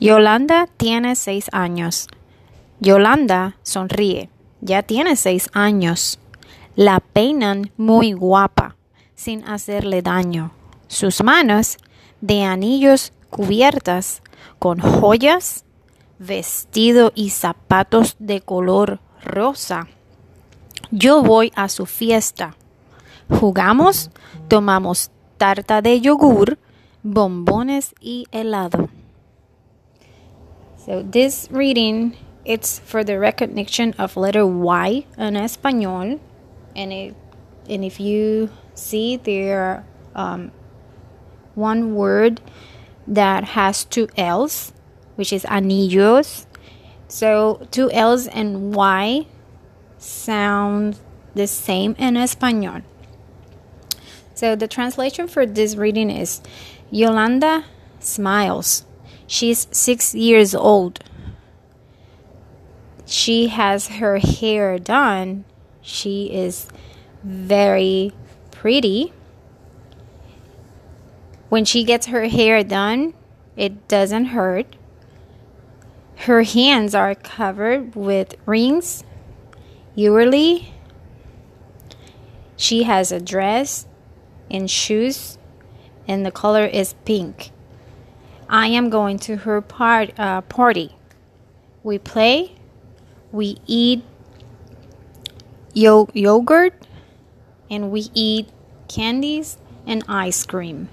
Yolanda tiene seis años. Yolanda sonríe. Ya tiene seis años. La peinan muy guapa, sin hacerle daño. Sus manos de anillos cubiertas con joyas, vestido y zapatos de color rosa. Yo voy a su fiesta. Jugamos, tomamos tarta de yogur, bombones y helado. So this reading it's for the recognition of letter Y in español. And it and if you see there um, one word that has two L's which is anillos. So two L's and Y sound the same in español. So the translation for this reading is Yolanda smiles. She's six years old. She has her hair done. She is very pretty. When she gets her hair done, it doesn't hurt. Her hands are covered with rings. Usually, she has a dress and shoes, and the color is pink. I am going to her part, uh, party. We play, we eat yo- yogurt, and we eat candies and ice cream.